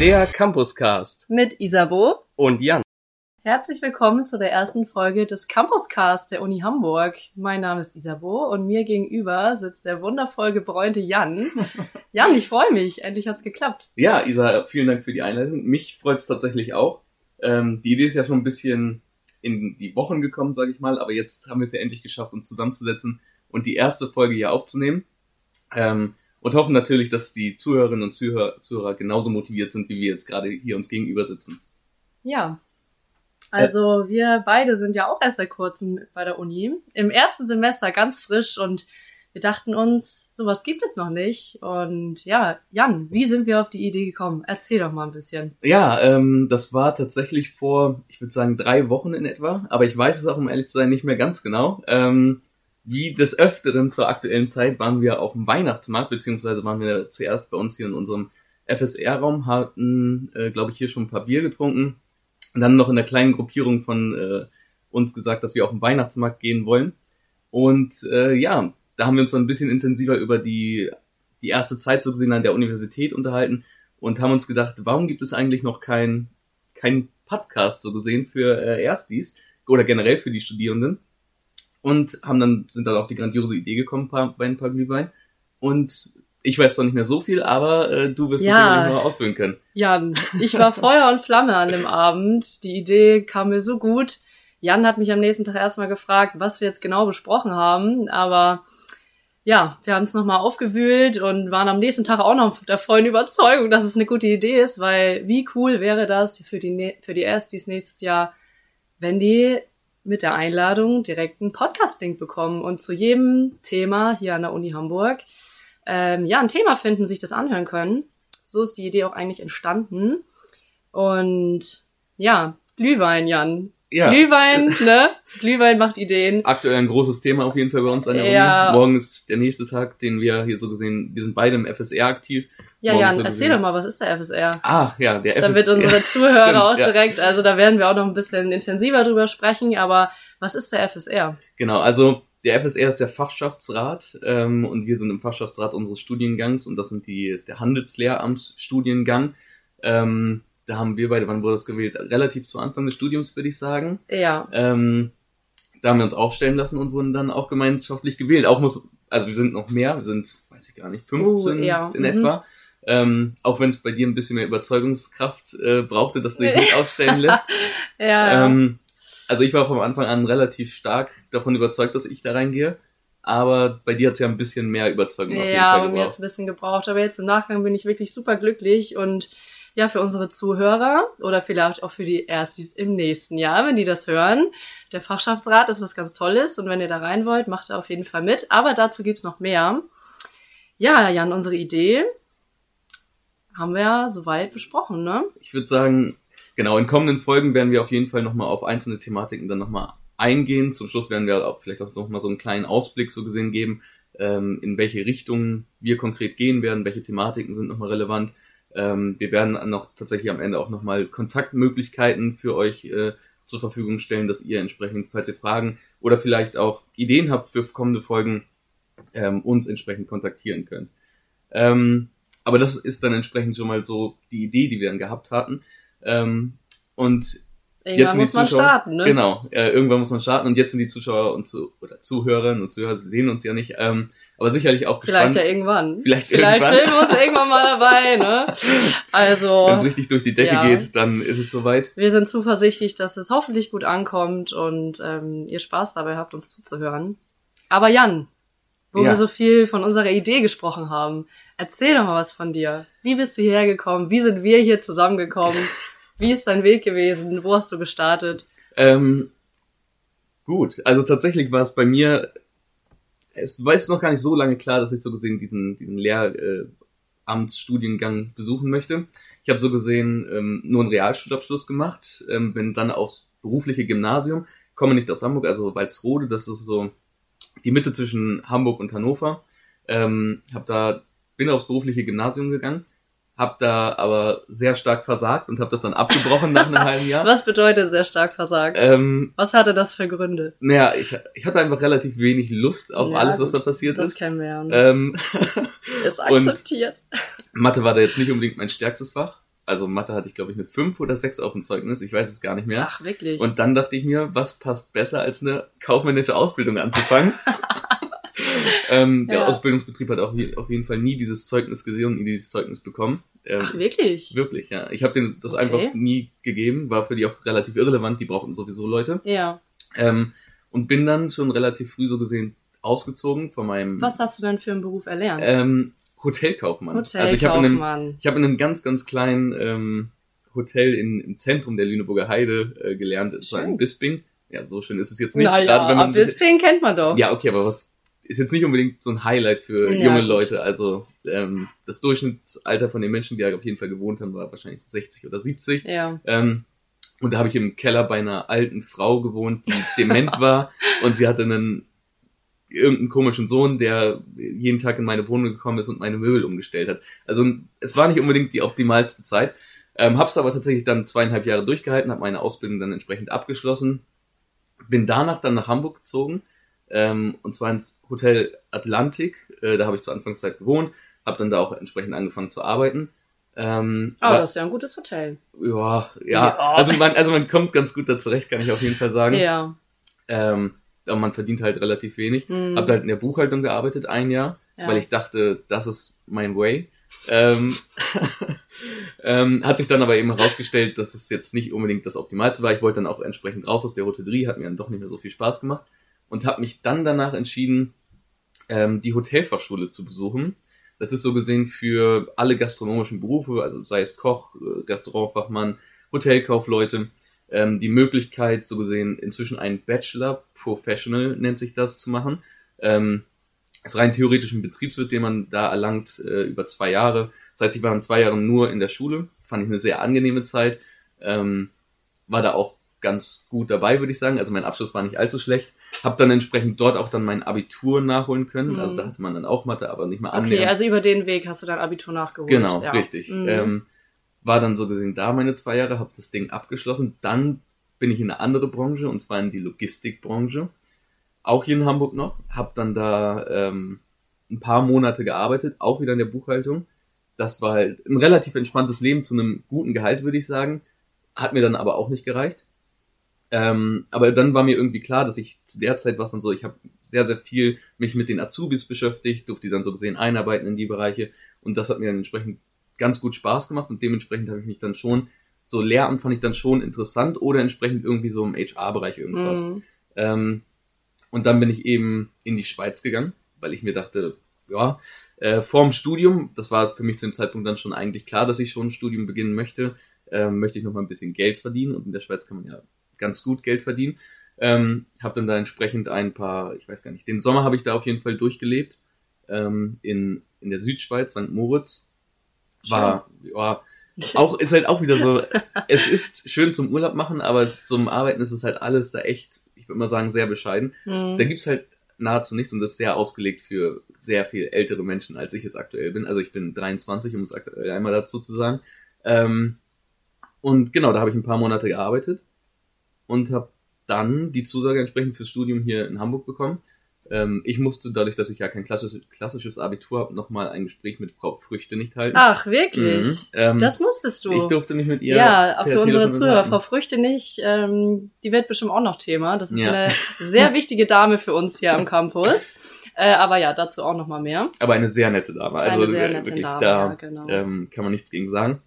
Der Campuscast mit Isabo und Jan. Herzlich willkommen zu der ersten Folge des Campuscast der Uni Hamburg. Mein Name ist Isabo und mir gegenüber sitzt der wundervoll gebräunte Jan. Jan, ich freue mich. Endlich hat's geklappt. Ja, Isa, vielen Dank für die Einleitung. Mich freut's tatsächlich auch. Ähm, die Idee ist ja schon ein bisschen in die Wochen gekommen, sage ich mal, aber jetzt haben wir es ja endlich geschafft, uns zusammenzusetzen und die erste Folge hier aufzunehmen. Ähm, und hoffen natürlich, dass die Zuhörerinnen und Zuhörer, Zuhörer genauso motiviert sind, wie wir jetzt gerade hier uns gegenüber sitzen. Ja. Also wir beide sind ja auch erst seit kurzem bei der Uni. Im ersten Semester ganz frisch und wir dachten uns, sowas gibt es noch nicht. Und ja, Jan, wie sind wir auf die Idee gekommen? Erzähl doch mal ein bisschen. Ja, ähm, das war tatsächlich vor, ich würde sagen, drei Wochen in etwa, aber ich weiß es auch, um ehrlich zu sein, nicht mehr ganz genau. Ähm, wie des Öfteren zur aktuellen Zeit waren wir auf dem Weihnachtsmarkt, beziehungsweise waren wir zuerst bei uns hier in unserem FSR-Raum, hatten, äh, glaube ich, hier schon ein paar Bier getrunken und dann noch in der kleinen Gruppierung von äh, uns gesagt, dass wir auf den Weihnachtsmarkt gehen wollen. Und äh, ja, da haben wir uns dann ein bisschen intensiver über die, die erste Zeit so gesehen an der Universität unterhalten und haben uns gedacht, warum gibt es eigentlich noch kein, kein Podcast so gesehen für äh, Erstis oder generell für die Studierenden? Und haben dann, sind dann auch die grandiose Idee gekommen paar, bei ein paar Glühwein. Und ich weiß zwar nicht mehr so viel, aber äh, du wirst Ja. es sicherlich noch ausführen können. Jan, ich war Feuer und Flamme an dem Abend. Die Idee kam mir so gut. Jan hat mich am nächsten Tag erstmal gefragt, was wir jetzt genau besprochen haben, aber ja, wir haben es nochmal aufgewühlt und waren am nächsten Tag auch noch der vollen Überzeugung, dass es eine gute Idee ist, weil wie cool wäre das für die, für die Erstis nächstes Jahr, wenn die mit der Einladung direkt einen Podcast-Link bekommen und zu jedem Thema hier an der Uni Hamburg ähm, ja, ein Thema finden, sich das anhören können. So ist die Idee auch eigentlich entstanden. Und ja, Glühwein, Jan. Ja, Glühwein, ne? Glühwein macht Ideen. aktuell ein großes Thema auf jeden Fall bei uns an der Ja. Uni. Morgen ist der nächste Tag, den wir hier so gesehen, wir sind beide im FSR aktiv. Ja, Jan, so erzähl doch mal, was ist der FSR? Ah, ja, der FSR. Damit unsere Ja, Zuhörer stimmt, auch ja. direkt, also da werden wir auch noch ein bisschen intensiver drüber sprechen, aber was ist der FSR? Genau, also der FSR ist der Fachschaftsrat ähm, und wir sind im Fachschaftsrat unseres Studiengangs und das sind die ist der Handelslehramtsstudiengang. Ähm, da haben wir beide, wann wurde das gewählt? Relativ zu Anfang des Studiums, würde ich sagen. Ja, Ähm, da haben wir uns aufstellen lassen und wurden dann auch gemeinschaftlich gewählt. Auch muss, also wir sind noch mehr, wir sind, weiß ich gar nicht, 15 Uh, ja, in mhm. etwa. Ähm, auch wenn es bei dir ein bisschen mehr Überzeugungskraft äh, brauchte, dass du dich nicht aufstellen lässt. ja, ja. Ähm, also ich war von Anfang an relativ stark davon überzeugt, dass ich da reingehe. Aber bei dir hat es ja ein bisschen mehr Überzeugung auf jeden Ja, Fall aber mir hat's gebraucht. ein bisschen gebraucht. Aber jetzt im Nachgang bin ich wirklich super glücklich und ja, für unsere Zuhörer oder vielleicht auch für die Erstis im nächsten Jahr, wenn die das hören. Der Fachschaftsrat ist was ganz Tolles und wenn ihr da rein wollt, macht da auf jeden Fall mit. Aber dazu gibt's noch mehr. Ja, Jan, unsere Idee haben wir ja soweit besprochen, ne? Ich würde sagen, genau, in kommenden Folgen werden wir auf jeden Fall nochmal auf einzelne Thematiken dann nochmal eingehen. Zum Schluss werden wir auch vielleicht auch nochmal so einen kleinen Ausblick so gesehen geben, ähm, in welche Richtung wir konkret gehen werden, welche Thematiken sind nochmal relevant. Ähm, wir werden noch tatsächlich am Ende auch nochmal Kontaktmöglichkeiten für euch äh, zur Verfügung stellen, dass ihr entsprechend, falls ihr Fragen oder vielleicht auch Ideen habt für kommende Folgen, ähm, uns entsprechend kontaktieren könnt. Aber das ist dann entsprechend schon mal so die Idee, die wir dann gehabt hatten. Ähm, und Irgendwann sind die muss man Zuschauer- starten, ne? Genau, äh, irgendwann muss man starten und jetzt sind die Zuschauer und zu, oder Zuhörerinnen und Zuhörer, sie sehen uns ja nicht, ähm, aber sicherlich auch Vielleicht gespannt, ja irgendwann. Vielleicht Vielleicht irgendwann. filmen wir uns irgendwann mal dabei, ne? Also. wenn es richtig durch die Decke Ja. geht, dann ist es soweit. Wir sind zuversichtlich, dass es hoffentlich gut ankommt und ähm, ihr Spaß dabei habt, uns zuzuhören. Aber Jan, wo Ja. wir so viel von unserer Idee gesprochen haben, erzähl doch mal was von dir. Wie bist du hierher gekommen? Wie sind wir hier zusammengekommen? Wie ist dein Weg gewesen? Wo hast du gestartet? Ähm, gut, also tatsächlich war es bei mir, es war jetzt noch gar nicht so lange klar, dass ich so gesehen diesen, diesen Lehramtsstudiengang besuchen möchte. Ich habe so gesehen ähm, nur einen Realschulabschluss gemacht, ähm, bin dann aufs berufliche Gymnasium, komme nicht aus Hamburg, also Walsrode, das ist so die Mitte zwischen Hamburg und Hannover. Ähm, hab da bin aufs berufliche Gymnasium gegangen, habe da aber sehr stark versagt und habe das dann abgebrochen nach einem halben Jahr. Was bedeutet sehr stark versagt? Ähm, Was hatte das für Gründe? naja, ich, ich hatte einfach relativ wenig Lust auf Ja, alles, was gut, da passiert Das ist. kennen wir ja. Ähm, ist akzeptiert. Mathe war da jetzt nicht unbedingt mein stärkstes Fach. Also Mathe hatte ich, glaube ich, eine 5 oder 6 auf dem Zeugnis, ich weiß es gar nicht mehr. Ach, wirklich? Und dann dachte ich mir, was passt besser, als eine kaufmännische Ausbildung anzufangen? ähm, der Ja. Ausbildungsbetrieb hat auch auf jeden Fall nie dieses Zeugnis gesehen und nie dieses Zeugnis bekommen. Ähm, Ach, wirklich? Wirklich, ja. Ich habe denen das Okay. einfach nie gegeben, war für die auch relativ irrelevant, die brauchten sowieso Leute. Ja. Ähm, und bin dann schon relativ früh so gesehen ausgezogen von meinem Was hast du denn für einen Beruf erlernt? ähm, Hotelkaufmann. Also ich habe in einem, Hotelkaufmann. ich hab in einem ganz, ganz kleinen ähm, Hotel in, im Zentrum der Lüneburger Heide äh, gelernt, es war Schön. in Bisping. Ja, so schön ist es jetzt nicht. naja, gerade wenn man Bisping kennt man doch. Ja, okay, aber was ist jetzt nicht unbedingt so ein Highlight für Ja, junge gut. Leute. Also ähm, das Durchschnittsalter von den Menschen, die da auf jeden Fall gewohnt haben, war wahrscheinlich so 60 oder 70. Ja. Ähm, und da habe ich im Keller bei einer alten Frau gewohnt, die dement war und sie hatte einen irgendeinen komischen Sohn, der jeden Tag in meine Wohnung gekommen ist und meine Möbel umgestellt hat. Also es war nicht unbedingt die optimalste Zeit. Ähm, hab's aber tatsächlich dann zweieinhalb Jahre durchgehalten, habe meine Ausbildung dann entsprechend abgeschlossen. Bin danach dann nach Hamburg gezogen ähm, und zwar ins Hotel Atlantik. Äh, da habe ich zur Anfangszeit gewohnt, habe dann da auch entsprechend angefangen zu arbeiten. Ähm, Aber war- das ist ja ein gutes Hotel. ja, ja, Ja. Also man, also man kommt ganz gut da zurecht, kann ich auf jeden Fall sagen. Ja. Ähm, aber man verdient halt relativ wenig. Hm. Hab halt in der Buchhaltung gearbeitet, ein Jahr, Ja. weil ich dachte, das ist mein Way. Ähm, ähm, hat sich dann aber eben herausgestellt, dass es jetzt nicht unbedingt das Optimalste war. Ich wollte dann auch entsprechend raus aus der Hotellerie, hat mir dann doch nicht mehr so viel Spaß gemacht und habe mich dann danach entschieden, ähm, die Hotelfachschule zu besuchen. Das ist so gesehen für alle gastronomischen Berufe, also sei es Koch, äh, Restaurantfachmann, Hotelkaufleute, ähm, die Möglichkeit, so gesehen, inzwischen einen Bachelor Professional nennt sich das zu machen. Ähm, ist rein theoretisch ein Betriebswirt, den man da erlangt äh, über zwei Jahre. Das heißt, ich war in zwei Jahren nur in der Schule, fand ich eine sehr angenehme Zeit, ähm, war da auch ganz gut dabei, würde ich sagen. Also mein Abschluss war nicht allzu schlecht. Hab dann entsprechend dort auch dann mein Abitur nachholen können. Mhm. Also da hatte man dann auch Mathe, aber nicht mal Okay, annähernd. also über den Weg hast du dein Abitur nachgeholt. Genau, ja. richtig. Mhm. Ähm, war dann so gesehen da meine zwei Jahre, habe das Ding abgeschlossen. Dann bin ich in eine andere Branche, und zwar in die Logistikbranche. Auch hier in Hamburg noch. Habe dann da ähm, ein paar Monate gearbeitet, auch wieder in der Buchhaltung. Das war halt ein relativ entspanntes Leben zu einem guten Gehalt, würde ich sagen. Hat mir dann aber auch nicht gereicht. Ähm, aber dann war mir irgendwie klar, dass ich zu der Zeit was dann so, ich habe sehr, sehr viel mich mit den Azubis beschäftigt, durfte die dann so gesehen einarbeiten in die Bereiche und das hat mir dann entsprechend ganz gut Spaß gemacht und dementsprechend habe ich mich dann schon, so Lehramt fand ich dann schon interessant oder entsprechend irgendwie so im HR-Bereich irgendwas. Mhm. Ähm, und dann bin ich eben in die Schweiz gegangen, weil ich mir dachte, ja, äh, vorm Studium, das war für mich zu dem Zeitpunkt dann schon eigentlich klar, dass ich schon ein Studium beginnen möchte, ähm, möchte ich noch mal ein bisschen Geld verdienen und in der Schweiz kann man ja ganz gut Geld verdienen. Ähm, habe dann da entsprechend ein paar, ich weiß gar nicht, den Sommer habe ich da auf jeden Fall durchgelebt ähm, in in der Südschweiz, St. Moritz. War ja auch ist halt auch wieder so. es ist schön zum Urlaub machen, aber es, zum Arbeiten ist es halt alles da echt, ich würde mal sagen, sehr bescheiden. Mhm. Da gibt's halt nahezu nichts und das ist sehr ausgelegt für sehr viel ältere Menschen, als ich es aktuell bin. Also ich bin 23, um es aktuell einmal dazu zu sagen. Ähm, und genau, da habe ich ein paar Monate gearbeitet und habe dann die Zusage entsprechend fürs Studium hier in Hamburg bekommen. Ähm, ich musste, dadurch, dass ich ja kein klassisches, klassisches Abitur habe, nochmal ein Gespräch mit Frau Früchte nicht halten. Ach, wirklich? Mhm. Ähm, Das musstest du. ich durfte mich mit ihr ja, auch für unsere Zuhörer. Frau Früchte nicht, ähm, die wird bestimmt auch noch Thema. Das ist Ja. eine sehr wichtige Dame für uns hier am Campus. Äh, aber ja, dazu auch noch mal mehr. Aber eine sehr nette Dame. Also Eine sehr nette wirklich, Dame, da ja, genau. ähm, kann man nichts gegen sagen.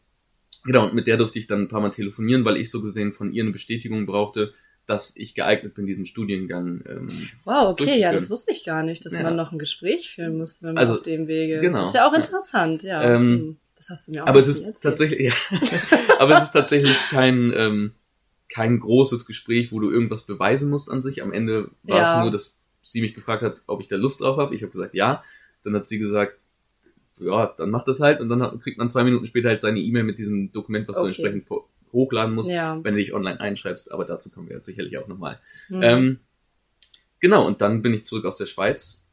Genau, und mit der durfte ich dann ein paar Mal telefonieren, weil ich so gesehen von ihr eine Bestätigung brauchte, dass ich geeignet bin, diesen Studiengang. Ähm, Wow, okay, ja, das wusste ich gar nicht, dass Ja. man noch ein Gespräch führen muss, wenn man Also, auf dem Wege. genau, Das ist ja auch ja. interessant, ja. Ähm, Hm, das hast du mir auch aber es ist erzählt. tatsächlich, ja, aber es ist tatsächlich kein ähm, kein großes Gespräch, wo du irgendwas beweisen musst an sich. Am Ende war Ja. es nur, dass sie mich gefragt hat, ob ich da Lust drauf habe. Ich habe gesagt, ja. Dann hat sie gesagt, ja, dann mach das halt. Und dann hat, kriegt man zwei Minuten später halt seine E-Mail mit diesem Dokument, was du Okay. entsprechend vor- hochladen musst, Ja. wenn du dich online einschreibst. Aber dazu kommen wir jetzt sicherlich auch nochmal. Hm. Ähm, genau, und dann bin ich zurück aus der Schweiz.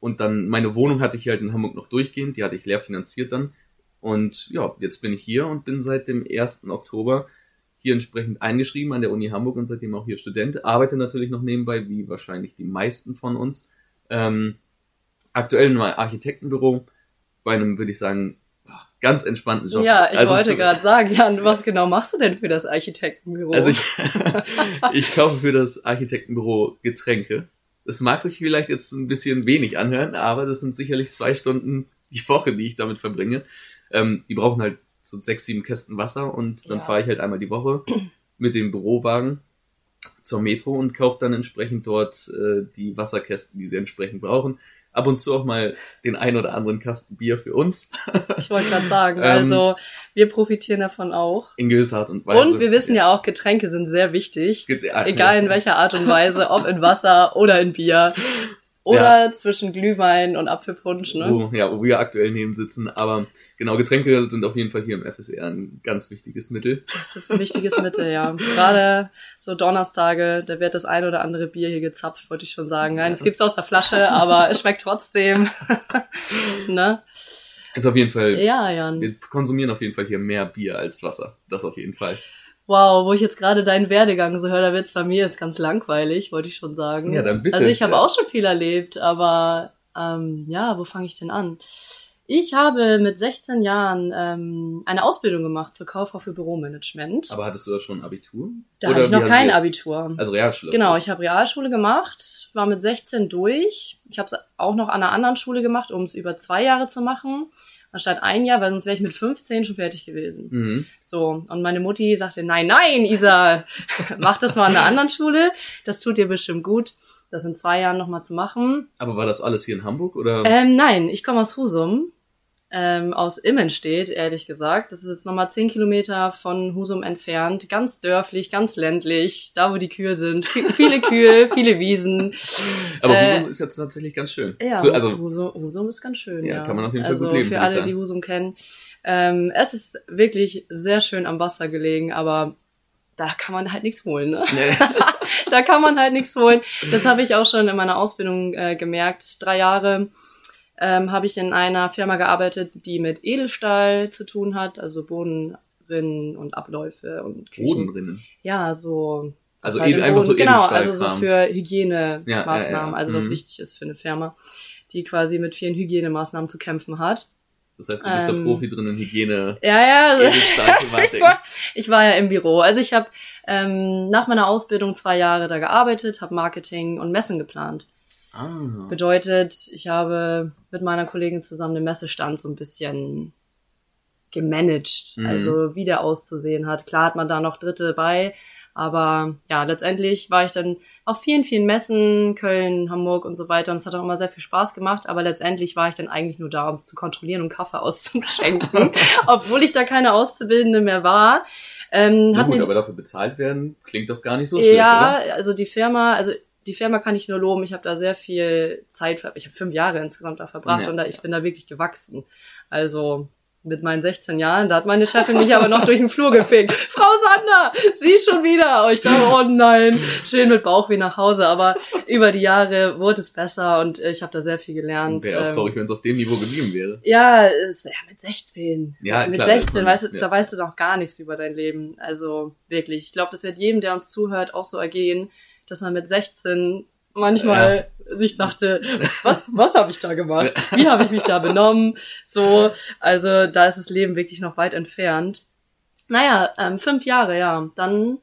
Und dann, meine Wohnung hatte ich halt in Hamburg noch durchgehend, die hatte ich leer finanziert dann. Und ja, jetzt bin ich hier und bin seit dem 1. Oktober hier entsprechend eingeschrieben an der Uni Hamburg und seitdem auch hier Student. Arbeite natürlich noch nebenbei, wie wahrscheinlich die meisten von uns. Ähm, aktuell in meinem Architektenbüro, bei einem, würde ich sagen, ganz entspannten Job. Ja, ich also wollte gerade sagen, Jan, was genau machst du denn für das Architektenbüro? Also ich, ich kaufe für das Architektenbüro Getränke. Das mag sich vielleicht jetzt ein bisschen wenig anhören, aber das sind sicherlich zwei Stunden die Woche, die ich damit verbringe. Ähm, die brauchen halt so sechs, sieben Kästen Wasser und dann Ja. fahre ich halt einmal die Woche mit dem Bürowagen zur Metro und kaufe dann entsprechend dort äh, die Wasserkästen, die sie entsprechend brauchen. Ab und zu auch mal den ein oder anderen Kasten Bier für uns ich wollte gerade sagen, Ähm, also wir profitieren davon auch. in gewisser Art und Weise. Und wir wissen ja auch, Getränke sind sehr wichtig. Ja, Egal in welcher Art und Weise, ob in Wasser oder in Bier. Oder zwischen Glühwein und Apfelpunsch, ne? wo, ja, wo wir aktuell neben sitzen. Aber genau, Getränke sind auf jeden Fall hier im FSR ein ganz wichtiges Mittel. Das ist ein wichtiges Mittel, ja. Gerade so Donnerstage, da wird das ein oder andere Bier hier gezapft, wollte ich schon sagen. Nein, es gibt's aus der Flasche, aber es schmeckt trotzdem. ne? Ist auf jeden Fall, Ja, Jan. wir konsumieren auf jeden Fall hier mehr Bier als Wasser. Das auf jeden Fall. Wow, wo ich jetzt gerade deinen Werdegang so höre, da wird's bei mir jetzt ganz langweilig, wollte ich schon sagen. Ja, dann bitte. Also ich habe Ja. auch schon viel erlebt, aber ähm, ja, wo fange ich denn an? Ich habe mit 16 Jahren ähm, eine Ausbildung gemacht zur Kauffrau für Büromanagement. Aber hattest du da schon Abitur? da hatte ich noch kein Abitur. Also Realschule. Genau, ich habe Realschule gemacht, war mit 16 durch. Ich habe es auch noch an einer anderen Schule gemacht, um es über zwei Jahre zu machen, anstatt ein Jahr, weil sonst wäre ich mit 15 schon fertig gewesen. Mhm. So, und meine Mutti sagte, nein, nein, Isa, mach das mal an einer anderen Schule, das tut dir bestimmt gut, das in zwei Jahren nochmal zu machen. Aber war das alles hier in Hamburg oder? Ähm, nein, ich komme aus Husum, ähm, aus Immenstedt, ehrlich gesagt. Das ist jetzt nochmal zehn Kilometer von Husum entfernt, ganz dörflich, ganz ländlich, da wo die Kühe sind. Viele Kühe, viele Wiesen. Aber äh, Husum ist jetzt tatsächlich ganz schön. Ja, So, also Husum, Husum ist ganz schön. Ja, Ja, kann man auf jeden Fall also gut leben, für alle, die Husum kennen. Ähm, es ist wirklich sehr schön am Wasser gelegen, aber da kann man halt nichts holen. Ne? da kann man halt nichts holen. Das habe ich auch schon in meiner Ausbildung äh, gemerkt. Drei Jahre ähm, habe ich in einer Firma gearbeitet, die mit Edelstahl zu tun hat, also Bodenrinnen und Abläufe und Küchen. Bodenrinnen. Ja, so. Also halt im einfach so Boden- Genau, also so für Hygienemaßnahmen, Ja, ja, ja. also was Mhm. wichtig ist für eine Firma, die quasi mit vielen Hygienemaßnahmen zu kämpfen hat. Das heißt, du bist Ähm, der Profi drin in Hygiene. Ja, ja. ich, Edelstahlthematik. war, ich war ja im Büro. Also ich habe ähm, nach meiner Ausbildung zwei Jahre da gearbeitet, habe Marketing und Messen geplant. Ah. Bedeutet, ich habe mit meiner Kollegin zusammen den Messestand so ein bisschen gemanagt, Mhm. also wie der auszusehen hat. Klar hat man da noch Dritte bei, aber ja, letztendlich war ich dann auf vielen, vielen Messen, Köln, Hamburg und so weiter und es hat auch immer sehr viel Spaß gemacht, aber letztendlich war ich dann eigentlich nur da, um es zu kontrollieren und Kaffee auszuschenken, obwohl ich da keine Auszubildende mehr war. Ähm, Na hat gut, aber dafür bezahlt werden klingt doch gar nicht so schlecht, ja, oder? also die Firma, also die Firma kann ich nur loben. Ich habe da sehr viel Zeit, ver ich habe fünf Jahre insgesamt da verbracht Ja, und da, ich bin da wirklich gewachsen. Also mit meinen 16 Jahren, da hat meine Chefin mich aber noch durch den Flur gefickt. Frau Sander, Sie schon wieder. Und ich dachte, oh nein, schön mit Bauchweh nach Hause. Aber über die Jahre wurde es besser und äh, ich habe da sehr viel gelernt. Wäre auch Ähm, traurig, wenn es auf dem Niveau geblieben wäre. ja, ist, ja, mit 16. Ja, mit klar, 16, ist man- weißt du, ja. da weißt du doch gar nichts über dein Leben. Also wirklich, ich glaube, das wird jedem, der uns zuhört, auch so ergehen, dass man mit 16 manchmal sich dachte, was, was habe ich da gemacht? Wie habe ich mich da benommen? So, also da ist das Leben wirklich noch weit entfernt. Naja, ähm, fünf Jahre, ja. Dann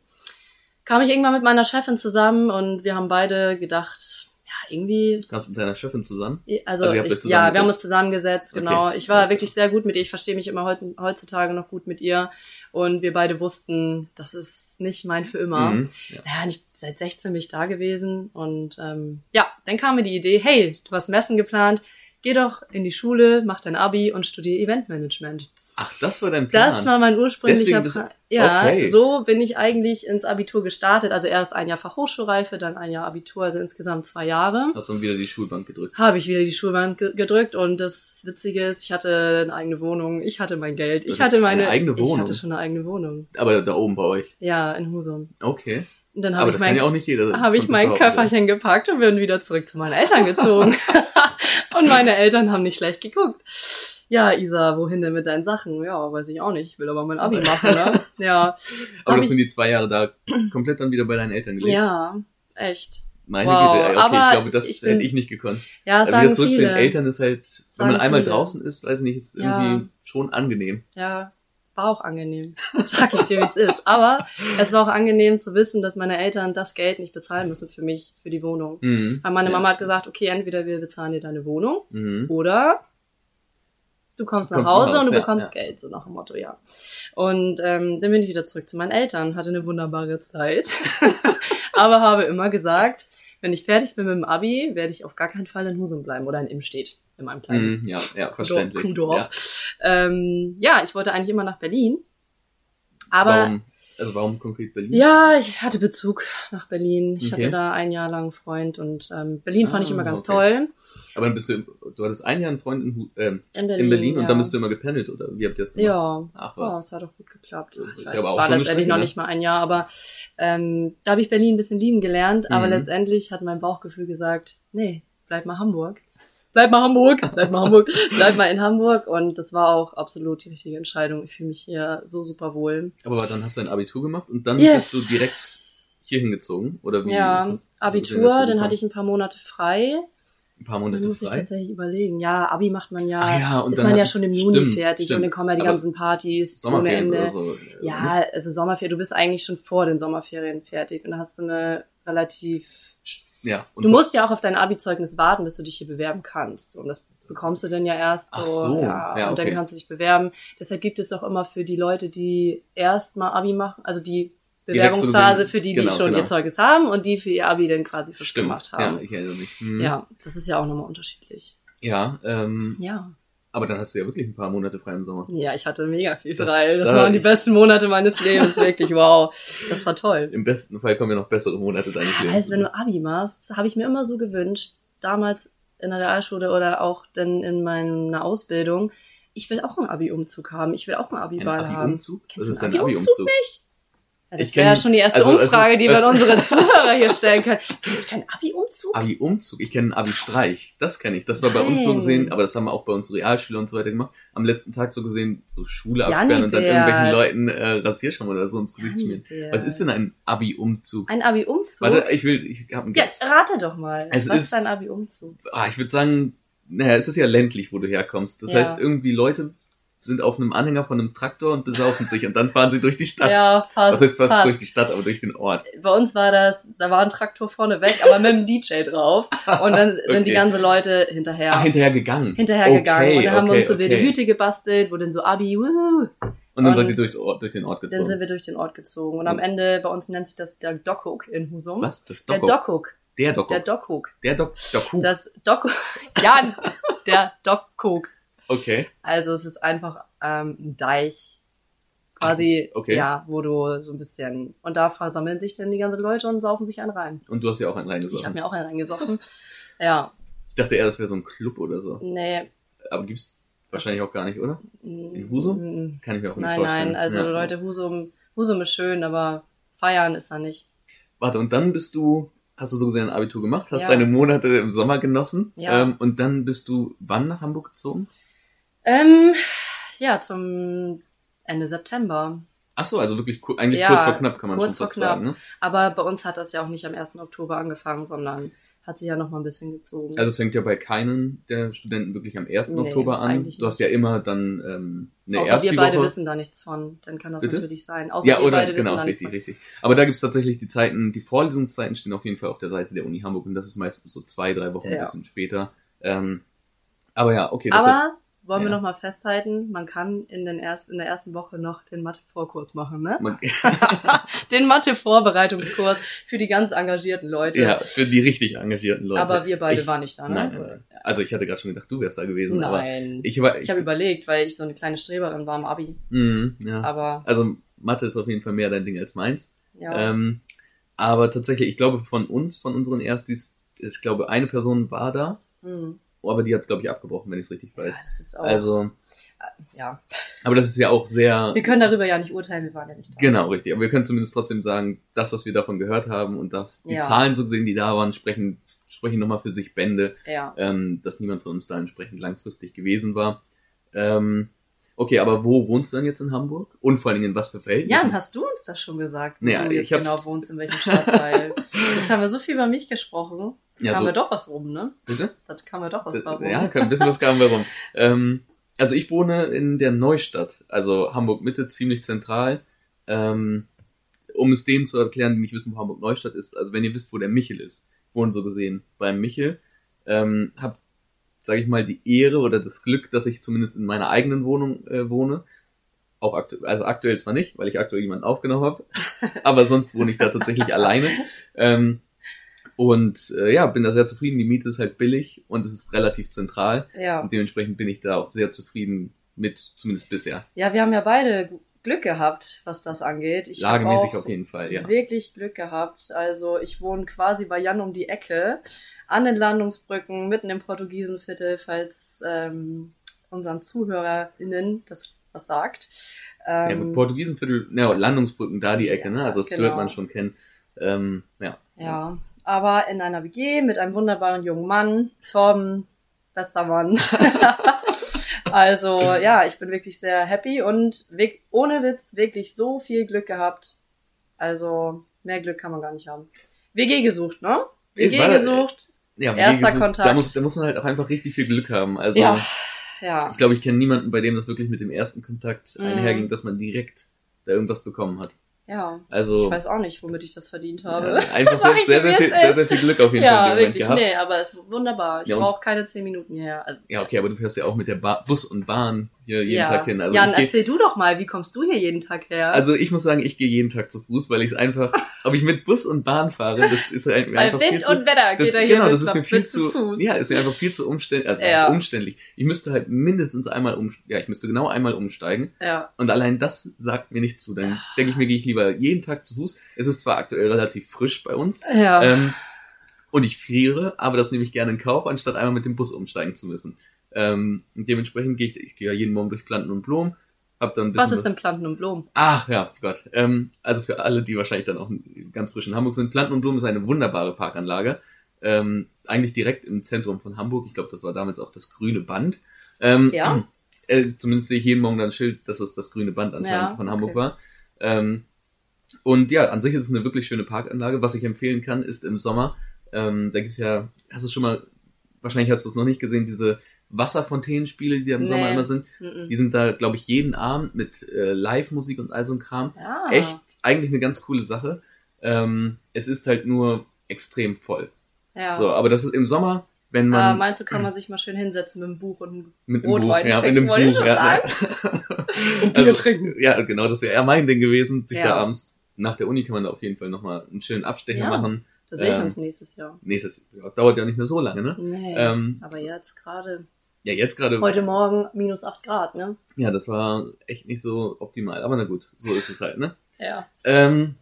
kam ich irgendwann mit meiner Chefin zusammen und wir haben beide gedacht, ja, irgendwie Kamst du mit deiner Chefin zusammen? also, Also ich, ja, wir haben uns zusammengesetzt? genau. Okay, ich war wirklich sehr gut mit ihr. Ich verstehe mich immer heut, heutzutage noch gut mit ihr. Und wir beide wussten, das ist nicht mein für immer. Mhm. Ja. Ja, ich, seit 16 bin ich da gewesen. Und ähm, ja, dann kam mir die Idee, hey, du hast Messen geplant, geh doch in die Schule, mach dein Abi und studier Eventmanagement. Ach, das war dein Plan. Das war mein ursprünglicher Plan. Ja, okay. so bin ich eigentlich ins Abitur gestartet. Also erst ein Jahr Fachhochschulreife, dann ein Jahr Abitur, also insgesamt zwei Jahre Hast du wieder die Schulbank gedrückt. habe ich wieder die Schulwand ge gedrückt und das Witzige ist, ich hatte eine eigene Wohnung, ich hatte mein Geld, ich hatte meine eine eigene Ich Wohnung? hatte schon eine eigene Wohnung. Aber da oben bei euch. Ja, in Husum. Okay. Und dann Aber habe ich das kann mein ja auch nicht jeder. habe ich mein. Köfferchen gepackt und bin wieder zurück zu meinen Eltern gezogen. und meine Eltern haben nicht schlecht geguckt. Ja, Isa, wohin denn mit deinen Sachen? Ja, weiß ich auch nicht. Ich will aber mein Abi machen, ne? Ja. Aber das ich- sind die zwei Jahre da komplett dann wieder bei deinen Eltern gelebt. Ja, echt. Meine Wow, Güte, ey, okay, aber ich glaube, das ich hätte bin- ich nicht gekonnt. Ja, Aber sagen wieder zurück zu viele. den Eltern ist halt, wenn Sagen man einmal viele. draußen ist, weiß ich nicht, ist Ja. irgendwie schon angenehm. Ja, war auch angenehm. Sag ich dir, wie es ist. Aber es war auch angenehm zu wissen, dass meine Eltern das Geld nicht bezahlen müssen für mich, für die Wohnung. Mhm. Weil meine Ja. Mama hat gesagt, okay, entweder wir bezahlen dir deine Wohnung Mhm. oder du kommst Du nach kommst nach Hause Haus, und du ja, bekommst ja. Geld, so nach dem Motto, ja. Und ähm, dann bin ich wieder zurück zu meinen Eltern, hatte eine wunderbare Zeit, aber habe immer gesagt, wenn ich fertig bin mit dem Abi, werde ich auf gar keinen Fall in Husum bleiben oder in Imstedt, in meinem kleinen Mhm. Ja, ja, verständlich. Kuhdorf. Ja. Ähm, ja, ich wollte eigentlich immer nach Berlin. Aber warum, also warum konkret Berlin? ja, ich hatte Bezug nach Berlin. Ich Okay. hatte da ein Jahr lang einen Freund und ähm, Berlin fand ich Ah, immer ganz okay. toll. Aber dann bist du, du hattest ein Jahr einen Freund in, ähm, In Berlin, in Berlin ja. und dann bist du immer gependelt, oder wie habt ihr das gemacht? Ja, Ach oh, was. es hat auch gut geklappt. Das Es ist war, war letztendlich noch ne? nicht mal ein Jahr, aber ähm, da habe ich Berlin ein bisschen lieben gelernt, aber Mhm. letztendlich hat mein Bauchgefühl gesagt, nee, bleib mal Hamburg. Bleib mal Hamburg, bleib mal Hamburg, bleib mal in Hamburg und das war auch absolut die richtige Entscheidung. Ich fühle mich hier so super wohl. Aber dann hast du ein Abitur gemacht und dann Yes. bist du direkt hier hingezogen, oder wie? ja, ist das- Abitur, dann gekommen? hatte ich ein paar Monate frei. ein paar Monate muss ich frei. tatsächlich überlegen. Ja, Abi macht man ja, Ah ja, ist man ja schon im Juni stimmt, fertig stimmt. und dann kommen ja die Aber ganzen Partys ohne Ende. so. äh, Ja, also Sommerferien, du bist eigentlich schon vor den Sommerferien fertig und hast du eine relativ. Ja. Du musst ja auch auf dein Abi-Zeugnis warten, bis du dich hier bewerben kannst. Und das bekommst du dann ja erst so. Ach so, ja, ja, und dann okay. kannst du dich bewerben. Deshalb gibt es auch immer für die Leute, die erst mal Abi machen, also die Bewerbungsphase für die, genau, die schon genau. ihr Zeugnis haben und die für ihr Abi dann quasi frisch gemacht Ja, haben. ich erinnere mich. Hm. Ja, das ist ja auch nochmal unterschiedlich. Ja, ähm, Ja. Aber dann hast du ja wirklich ein paar Monate frei im Sommer. Ja, ich hatte mega viel Das- frei. Das da- waren die besten Monate meines Lebens, wirklich. Wow. Das war toll. Im besten Fall kommen ja noch bessere Monate deines Lebens. du, wenn du Abi machst, habe ich mir immer so gewünscht, damals in der Realschule oder auch dann in meiner Ausbildung, ich will auch einen Abi-Umzug haben. Ich will auch einen Ein Abi-Ball haben. Abi-Umzug? Was Kennst ist du einen dein Abi-Umzug Abi-Umzug? nicht? Ja, das Ich wäre ja schon die erste also- also- Umfrage, die wir an also- unsere Zuhörer hier stellen können. Du keinen Abi-Umzug? Abi-Umzug. Ich kenne einen Abi-Streich. Das kenne ich. Das war bei uns so gesehen, aber das haben wir auch bei uns Realschüler und so weiter gemacht. Am letzten Tag so gesehen, so Schule absperren und dann irgendwelchen Leuten äh, Rasierschaum oder so ins Gesicht schmieren. Was ist denn ein Abi-Umzug? Ein Abi-Umzug? Warte, ich will, ich habe einen ja, Guess. rate doch mal. Es Was ist- ist ein Abi-Umzug? Ah, ich würde sagen, naja, es ist ja ländlich, wo du herkommst. Das Ja. heißt, irgendwie Leute sind auf einem Anhänger von einem Traktor und besaufen sich und dann fahren sie durch die Stadt. Ja, fast. Was heißt fast, fast. durch die Stadt, aber durch den Ort. bei uns war das, da war ein Traktor vorne weg, aber mit dem DJ drauf. Und dann sind die Okay. ganzen Leute hinterher. Ach, hinterher gegangen. hinterhergegangen. Okay, und dann haben wir okay, uns so wilde okay. Hüte gebastelt, wo dann so Abi, wuhu, Und dann seid und ihr durchs Ort, durch den Ort dann gezogen. sind wir durch den Ort gezogen. Und am Ende, bei uns nennt sich das der Dockhook in Husum. Was? Das Der Doco? Dockhook. Der Doco. Der Dockhook. Der Doc Doku. Das Dockhook. Jan, der Dockhook. Okay. Also es ist einfach ähm, ein Deich. Quasi, Ach, okay. ja, wo du so ein bisschen, und da versammeln sich dann die ganzen Leute und saufen sich einen rein. Und du hast ja auch einen Ich habe reingesoffen. mir auch einen reingesoffen. Ja, Ich dachte eher, das wäre so ein Club oder so. nee. Aber gibt's wahrscheinlich auch gar nicht, oder? In Husum? Kann ich mir auch nicht Nein, vorstellen. nein, also Ja. Leute, Husum, Husum ist schön, aber feiern ist da nicht. Warte, und dann bist du, hast du so gesehen ein Abitur gemacht, hast Ja. deine Monate im Sommer genossen. Ja. Ähm, und dann bist du wann nach Hamburg gezogen? Ähm, ja, zum Ende September. Ach so, also wirklich ku- eigentlich Ja, kurz vor knapp kann man schon fast sagen. Ne? Aber bei uns hat das ja auch nicht am 1. Oktober angefangen, sondern hat sich ja noch mal ein bisschen gezogen. Also es fängt ja bei keinem der Studenten wirklich am 1. Nee, Oktober an. Du hast ja immer dann ähm, eine Außer erste wir beide Woche. wissen da nichts von, dann kann das Bitte? natürlich sein. Außer ja, wir oder beide genau, wissen da richtig, nichts von. richtig. Aber da gibt's tatsächlich die Zeiten, die Vorlesungszeiten stehen auf jeden Fall auf der Seite der Uni Hamburg und das ist meistens so zwei, drei Wochen ein Ja. bisschen später. Ähm, aber ja, okay. Das Aber wollen wir ja. noch mal festhalten, man kann in, den erst, in der ersten Woche noch den Mathe-Vorkurs machen, ne? Den Mathe-Vorbereitungskurs für die ganz engagierten Leute. ja, für die richtig engagierten Leute. Aber wir beide ich, waren nicht da, ne? Nein, nein, nein. Also ich hatte gerade schon gedacht, du wärst da gewesen. Aber Nein. ich war, Ich habe überlegt, weil ich so eine kleine Streberin war im Abi. Mhm, ja. Aber Also Mathe ist auf jeden Fall mehr dein Ding als meins. ja, Ähm, aber tatsächlich, ich glaube von uns, von unseren Erstis, ich glaube eine Person war da, aber die hat es glaube ich abgebrochen, wenn ich es richtig ja, weiß. das ist auch. Also, ja, aber das ist ja auch sehr wir können darüber ja nicht urteilen, wir waren ja nicht da. genau richtig. Aber wir können zumindest trotzdem sagen, das, was wir davon gehört haben und das, die Ja. Zahlen so gesehen, die da waren, sprechen sprechen nochmal für sich Bände, Ja, ähm, dass niemand von uns da entsprechend langfristig gewesen war. Ähm, Okay, aber wo wohnst du denn jetzt in Hamburg? Und vor allen Dingen in was für Verhältnissen? Jan, hast du uns das schon gesagt, wo Ja, du jetzt genau wohnst, in welchem Stadtteil? jetzt haben wir so viel über mich gesprochen. Ja, kam so- wir doch was rum, ne? Bitte? Da kam wir doch was bei rum. Ja, kann, wissen was kam warum. Ähm, also ich wohne in der Neustadt, also Hamburg Mitte, ziemlich zentral. Ähm, um es denen zu erklären, die nicht wissen, wo Hamburg Neustadt ist, also wenn ihr wisst, wo der Michel ist, ich wohne so gesehen beim Michel, ähm, hab, sage ich mal, die Ehre oder das Glück, dass ich zumindest in meiner eigenen Wohnung äh, wohne. Auch aktuell, also aktuell zwar nicht, weil ich aktuell jemanden aufgenommen habe, aber sonst wohne ich da tatsächlich alleine. Ähm, und äh, ja, bin da sehr zufrieden. Die Miete ist halt billig und es ist relativ zentral. Ja. Und dementsprechend bin ich da auch sehr zufrieden mit, zumindest bisher. ja, wir haben ja beide Glück gehabt, was das angeht. Ich Lagemäßig auf jeden Fall, ja. wirklich Glück gehabt. Also ich wohne quasi bei Jan um die Ecke, an den Landungsbrücken, mitten im Portugiesenviertel, falls ähm, unseren ZuhörerInnen das was sagt. Ja, Ähm, mit Portugiesenviertel, ja, Landungsbrücken, da die Ecke, ne? Also das genau. wird man schon kennen. Ähm, ja. Ja, aber in einer WG mit einem wunderbaren jungen Mann, Torben, bester Mann. also ja, ich bin wirklich sehr happy und ohne Witz wirklich so viel Glück gehabt. Also mehr Glück kann man gar nicht haben. WG gesucht, ne? WG War- gesucht. ja wie Erster gesagt, Kontakt. Da muss, da muss man halt auch einfach richtig viel Glück haben. Also Ja, ja. ich glaube, ich kenne niemanden, bei dem das wirklich mit dem ersten Kontakt Mhm. einherging, dass man direkt da irgendwas bekommen hat. Ja. Also Ich weiß auch nicht, womit ich das verdient ja, habe. einfach Sag sehr, sehr, sehr, viel, sehr, sehr viel Glück auf jeden Fall Ja, dem Moment wirklich, gehabt. nee, aber es ist wunderbar. Ich Ja, brauche keine zehn Minuten hierher. Also, Ja, okay, aber du fährst ja auch mit der ba Bus und Bahn hier jeden ja. Tag hin. Also Jan, ich geh, erzähl du doch mal, wie kommst du hier jeden Tag her? Also ich muss sagen, ich gehe jeden Tag zu Fuß, weil ich es einfach, ob ich mit Bus und Bahn fahre, das ist halt mir einfach viel Wind zu, und Wetter das, geht er hier genau, das ist mir viel zu Fuß. ja, ist mir einfach viel zu umständlich, also Ja. umständlich. Ich müsste halt mindestens einmal um, ja, ich müsste genau einmal umsteigen Ja, und allein das sagt mir nicht zu. Dann denke ich mir, gehe ich lieber jeden Tag zu Fuß. Es ist zwar aktuell relativ frisch bei uns ja. ähm, und ich friere, aber das nehme ich gerne in Kauf, anstatt einmal mit dem Bus umsteigen zu müssen. Ähm, dementsprechend gehe ich, ich gehe ja jeden Morgen durch Planten und Blumen, hab dann Was ist denn Planten und Blumen? Ach ja, Gott. Ähm, also für alle, die wahrscheinlich dann auch ganz frisch in Hamburg sind, Planten und Blumen ist eine wunderbare Parkanlage. Ähm, eigentlich direkt im Zentrum von Hamburg. Ich glaube, das war damals auch das grüne Band. Ähm, Ja. Äh, zumindest sehe ich jeden Morgen dann ein Schild, dass es das grüne Band anscheinend Ja, von Hamburg okay. war. Ähm, und ja, an sich ist es eine wirklich schöne Parkanlage. Was ich empfehlen kann, ist im Sommer, ähm, da gibt's ja, hast du schon mal, wahrscheinlich hast du es noch nicht gesehen, diese Wasserfontänenspiele, die da im Nee. Sommer immer sind. Die sind da, glaube ich, jeden Abend mit äh, Live-Musik und all so ein Kram. Ah. Echt, eigentlich eine ganz coole Sache. Ähm, es ist halt nur extrem voll. Ja. So, aber das ist im Sommer, wenn Ah, man meinst du, kann man sich mal schön hinsetzen mit einem Buch und mit einem Buch, Rotwein ja, mit trinken, einem Buch, ja, Und Bier trinken. Ja, genau, das wäre eher mein Ding gewesen, sich Ja. da abends nach der Uni kann man da auf jeden Fall nochmal einen schönen Abstecher Ja. machen. Da sehe ich Ähm, uns nächstes Jahr. Nächstes, ja, dauert ja nicht mehr so lange, ne? Nee. ähm, aber jetzt gerade, Ja, jetzt gerade, heute Morgen minus 8 Grad, ne? ja, das war echt nicht so optimal, aber na gut, so ist es halt, ne? Ja. Ähm,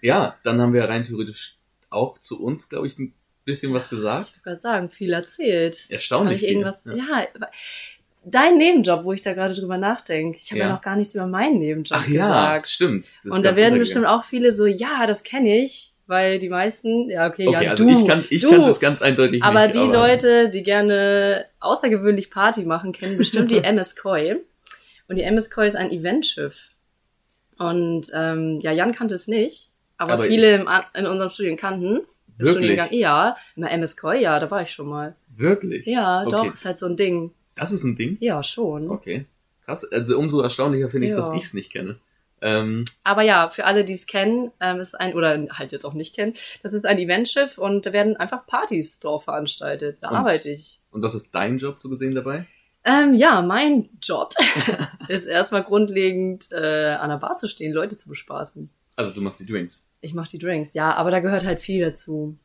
ja, dann haben wir rein theoretisch auch zu uns, glaube ich, ein bisschen was gesagt. Ich wollte sagen, viel erzählt. Erstaunlich ich viel. irgendwas, Ja. ja. Dein Nebenjob, wo ich da gerade drüber nachdenke. Ich habe ja. Ja. noch gar nichts über meinen Nebenjob Ach ja, gesagt. stimmt. Das ist Und da werden bestimmt auch viele so, ja, das kenne ich, weil die meisten, ja, okay, Okay, ja, also du, ich kann, ich du. kann das ganz eindeutig aber nicht. die Leute, die gerne außergewöhnlich Party machen, kennen bestimmt die MS Koi. Und die MS Koi ist ein Eventschiff. Und ähm, ja, Jan kannte es nicht, aber, Aber viele im, in unserem Studium kannten es. Wirklich? Ja, im MS Koi, ja, da war ich schon mal. Wirklich? Ja, Okay. doch, ist halt so ein Ding. Das ist ein Ding? Ja, schon. Okay. Krass. Also umso erstaunlicher finde ich, Ja. dass ich es nicht kenne. Ähm, Aber ja, für alle, die es kennen, ähm, ist ein, oder halt jetzt auch nicht kennen, das ist ein Eventschiff und da werden einfach Partys drauf veranstaltet. Da Und? arbeite ich. und was ist dein Job so gesehen dabei? Ähm, ja, mein Job ist erstmal grundlegend äh, an der Bar zu stehen, Leute zu bespaßen. Also du machst die Drinks. Ich mache die Drinks, ja, aber da gehört halt viel dazu.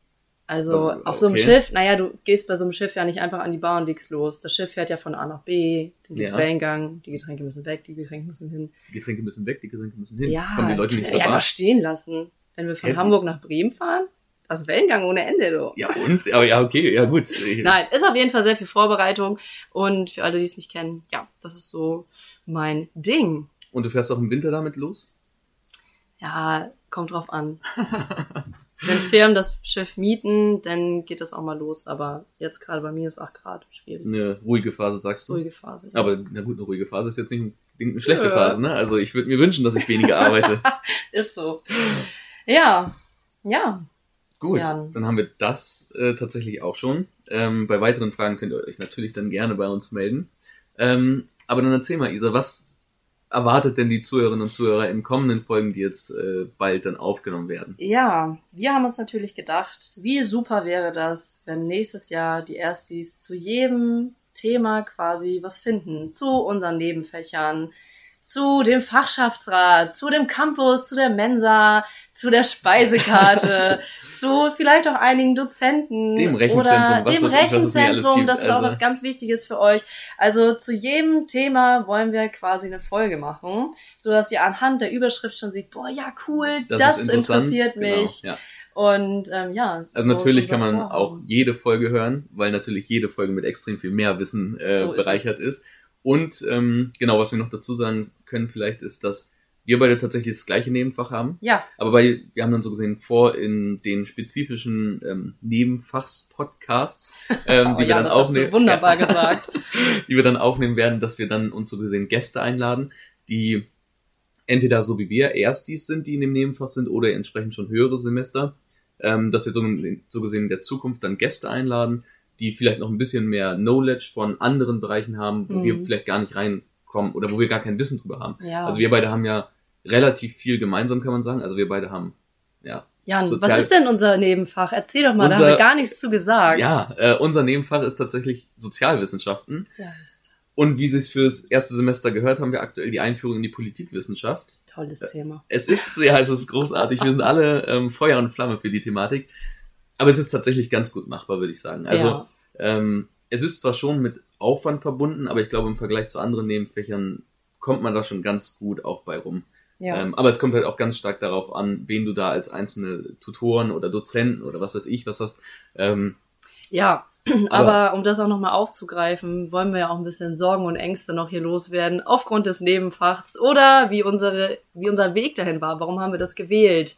Also Oh, auf so einem okay. Schiff, naja, du gehst bei so einem Schiff ja nicht einfach an die Bar und legst los. Das Schiff fährt ja von A nach B, dann gibt's Ja. Wellengang, die Getränke müssen weg, die Getränke müssen hin. Die Getränke müssen weg, die Getränke müssen hin. Ja, Kommen die Leute nicht kannst zur Bar? einfach stehen lassen. Wenn wir von Hätte- Hamburg nach Bremen fahren, das Wellengang ohne Ende, du. Ja und? Aber ja, okay, ja gut. Nein, ist auf jeden Fall sehr viel Vorbereitung. Und für alle, die es nicht kennen, ja, das ist so mein Ding. Und du fährst auch im Winter damit los? Ja, kommt drauf an. Wenn Firmen das Schiff mieten, dann geht das auch mal los. Aber jetzt gerade bei mir ist auch gerade schwierig. Eine ruhige Phase, sagst du? Ruhige Phase. Ja. Aber na gut, eine ruhige Phase ist jetzt nicht unbedingt eine schlechte Ja. Phase, ne? Also ich würde mir wünschen, dass ich weniger arbeite. Ist so. Ja, ja. Gut, Ja. dann haben wir das äh, tatsächlich auch schon. Ähm, bei weiteren Fragen könnt ihr euch natürlich dann gerne bei uns melden. Ähm, aber dann erzähl mal, Isa, was erwartet denn die Zuhörerinnen und Zuhörer in kommenden Folgen, die jetzt äh, bald dann aufgenommen werden? Ja, wir haben uns natürlich gedacht, wie super wäre das, wenn nächstes Jahr die Erstis zu jedem Thema quasi was finden. Zu unseren Nebenfächern, zu dem Fachschaftsrat, zu dem Campus, zu der Mensa, zu der Speisekarte, zu vielleicht auch einigen Dozenten Dem Rechenzentrum, oder was dem das- Rechenzentrum. gibt, das ist auch also. was ganz Wichtiges für euch. Also zu jedem Thema wollen wir quasi eine Folge machen, so dass ihr anhand der Überschrift schon seht, boah, ja cool, das, ist interessant. interessiert mich. Genau, ja. Und ähm, ja. Also so ist natürlich kann man Vorhaben. auch jede Folge hören, weil natürlich jede Folge mit extrem viel mehr Wissen äh, So ist bereichert ist. Und ähm, genau, was wir noch dazu sagen können vielleicht, ist, dass wir beide tatsächlich das gleiche Nebenfach haben. Ja, Aber weil wir haben dann so gesehen vor, in den spezifischen ähm, Nebenfachs-Podcasts, ähm, oh, die wir ja dann aufnehmen, wunderbar gesagt. die wir dann aufnehmen werden, dass wir dann uns so gesehen Gäste einladen, die entweder so wie wir Erstis sind, die in dem Nebenfach sind, oder entsprechend schon höhere Semester, ähm, dass wir so, so gesehen in der Zukunft dann Gäste einladen, die vielleicht noch ein bisschen mehr Knowledge von anderen Bereichen haben, wo Mhm. wir vielleicht gar nicht reinkommen oder wo wir gar kein Wissen drüber haben. Ja. Also wir beide haben ja relativ viel gemeinsam, kann man sagen. Also wir beide haben ja Jan, Sozial- was ist denn unser Nebenfach? Erzähl doch mal, da Unser- haben wir gar nichts zu gesagt. Ja, äh, unser Nebenfach ist tatsächlich Sozialwissenschaften. Ja, Und wie sich fürs erste Semester gehört, haben wir aktuell die Einführung in die Politikwissenschaft. Tolles Thema. Es ist, ja, es ist großartig. Wir sind alle ähm, Feuer und Flamme für die Thematik. Aber es ist tatsächlich ganz gut machbar, würde ich sagen. Also ja. ähm, es ist zwar schon mit Aufwand verbunden, aber ich glaube, im Vergleich zu anderen Nebenfächern kommt man da schon ganz gut auch bei rum. ja. Ähm, aber es kommt halt auch ganz stark darauf an, wen du da als einzelne Tutoren oder Dozenten oder was weiß ich was hast. Ähm, ja. aber- Aber um das auch nochmal aufzugreifen, wollen wir ja auch ein bisschen Sorgen und Ängste noch hier loswerden, aufgrund des Nebenfachs oder wie unsere, wie unser Weg dahin war. Warum haben wir das gewählt?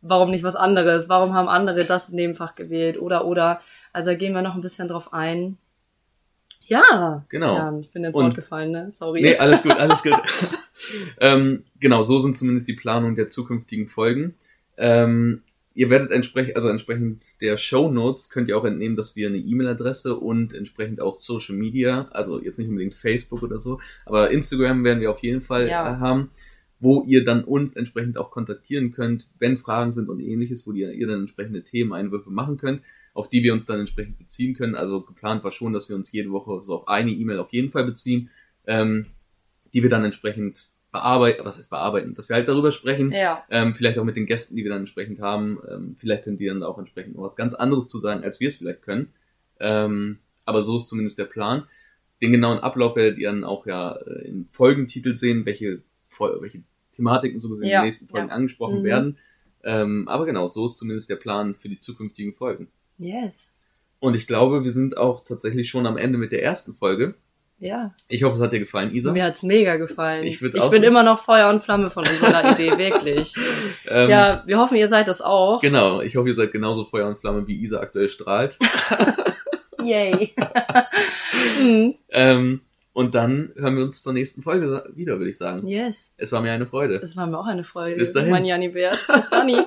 Warum nicht was anderes? Warum haben andere das Nebenfach gewählt? Oder, oder. Also gehen wir noch ein bisschen drauf ein. Ja. Genau. Ja, ich bin ins Wort gefallen, ne? Sorry. Nee, alles gut, alles gut. ähm, genau, so sind zumindest die Planungen der zukünftigen Folgen. Ähm, ihr werdet entsprechend, also entsprechend der Show Notes könnt ihr auch entnehmen, dass wir eine E-Mail-Adresse und entsprechend auch Social Media, also jetzt nicht unbedingt Facebook oder so, aber Instagram werden wir auf jeden Fall Ja. äh, haben, wo ihr dann uns entsprechend auch kontaktieren könnt, wenn Fragen sind und ähnliches, wo ihr, ihr dann entsprechende Themeneinwürfe machen könnt, auf die wir uns dann entsprechend beziehen können. Also geplant war schon, dass wir uns jede Woche so auf eine E-Mail auf jeden Fall beziehen, ähm, die wir dann entsprechend bearbeiten, was heißt bearbeiten, dass wir halt darüber sprechen, Ja. ähm, vielleicht auch mit den Gästen, die wir dann entsprechend haben. Ähm, vielleicht könnt ihr dann auch entsprechend noch was ganz anderes zu sagen, als wir es vielleicht können. Ähm, aber so ist zumindest der Plan. Den genauen Ablauf werdet ihr dann auch ja äh, im Folgentitel sehen, welche, welche Thematiken so gesehen in Ja, den nächsten Folgen ja. angesprochen Mhm. werden. Ähm, aber genau, so ist zumindest der Plan für die zukünftigen Folgen. Yes. Und ich glaube, wir sind auch tatsächlich schon am Ende mit der ersten Folge. Ja. Ich hoffe, es hat dir gefallen, Isa. Mir hat's mega gefallen. Ich ich bin immer noch Feuer und Flamme von unserer Idee, wirklich. Ähm, ja, wir hoffen, ihr seid das auch. Genau, ich hoffe, ihr seid genauso Feuer und Flamme, wie Isa aktuell strahlt. Yay. Hm, ähm, und dann hören wir uns zur nächsten Folge wieder, würde ich sagen. yes. Es war mir eine Freude. Das war mir auch eine Freude. Bis dahin. Mein Janni Bär. Bis dann.